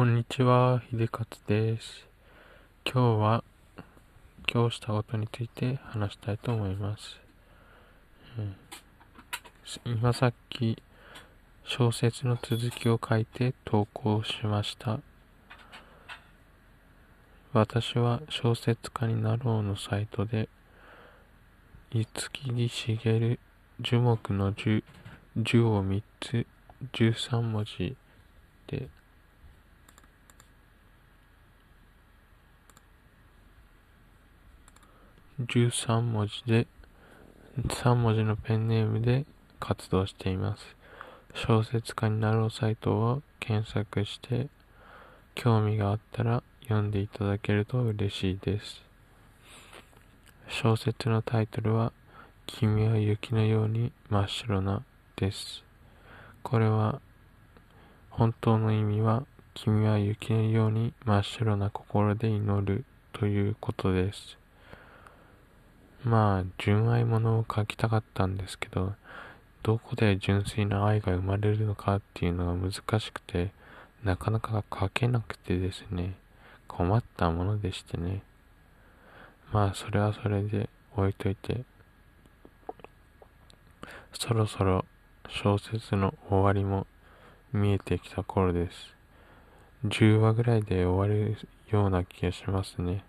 こんにちは、秀勝です。今日は、今日したことについて話したいと思います。今さっき、小説の続きを書いて投稿しました。私は小説家になろうのサイトで、五木しげる樹木の樹、樹を三つ、十三文字で、13文字で、3文字のペンネームで活動しています。小説家になろうサイトを検索して、興味があったら読んでいただけると嬉しいです。小説のタイトルは、君は雪のように真っ白なです。これは、本当の意味は、君は雪のように真っ白な心で祈るということです。まあ、純愛ものを書きたかったんですけど、どこで純粋な愛が生まれるのかっていうのが難しくて、なかなか書けなくてですね、困ったものでしてね。まあ、それはそれで置いといて、そろそろ小説の終わりも見えてきた頃です。10話ぐらいで終わるような気がしますね。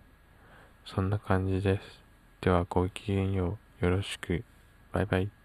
そんな感じです。ではごきげんよう。よろしく。バイバイ。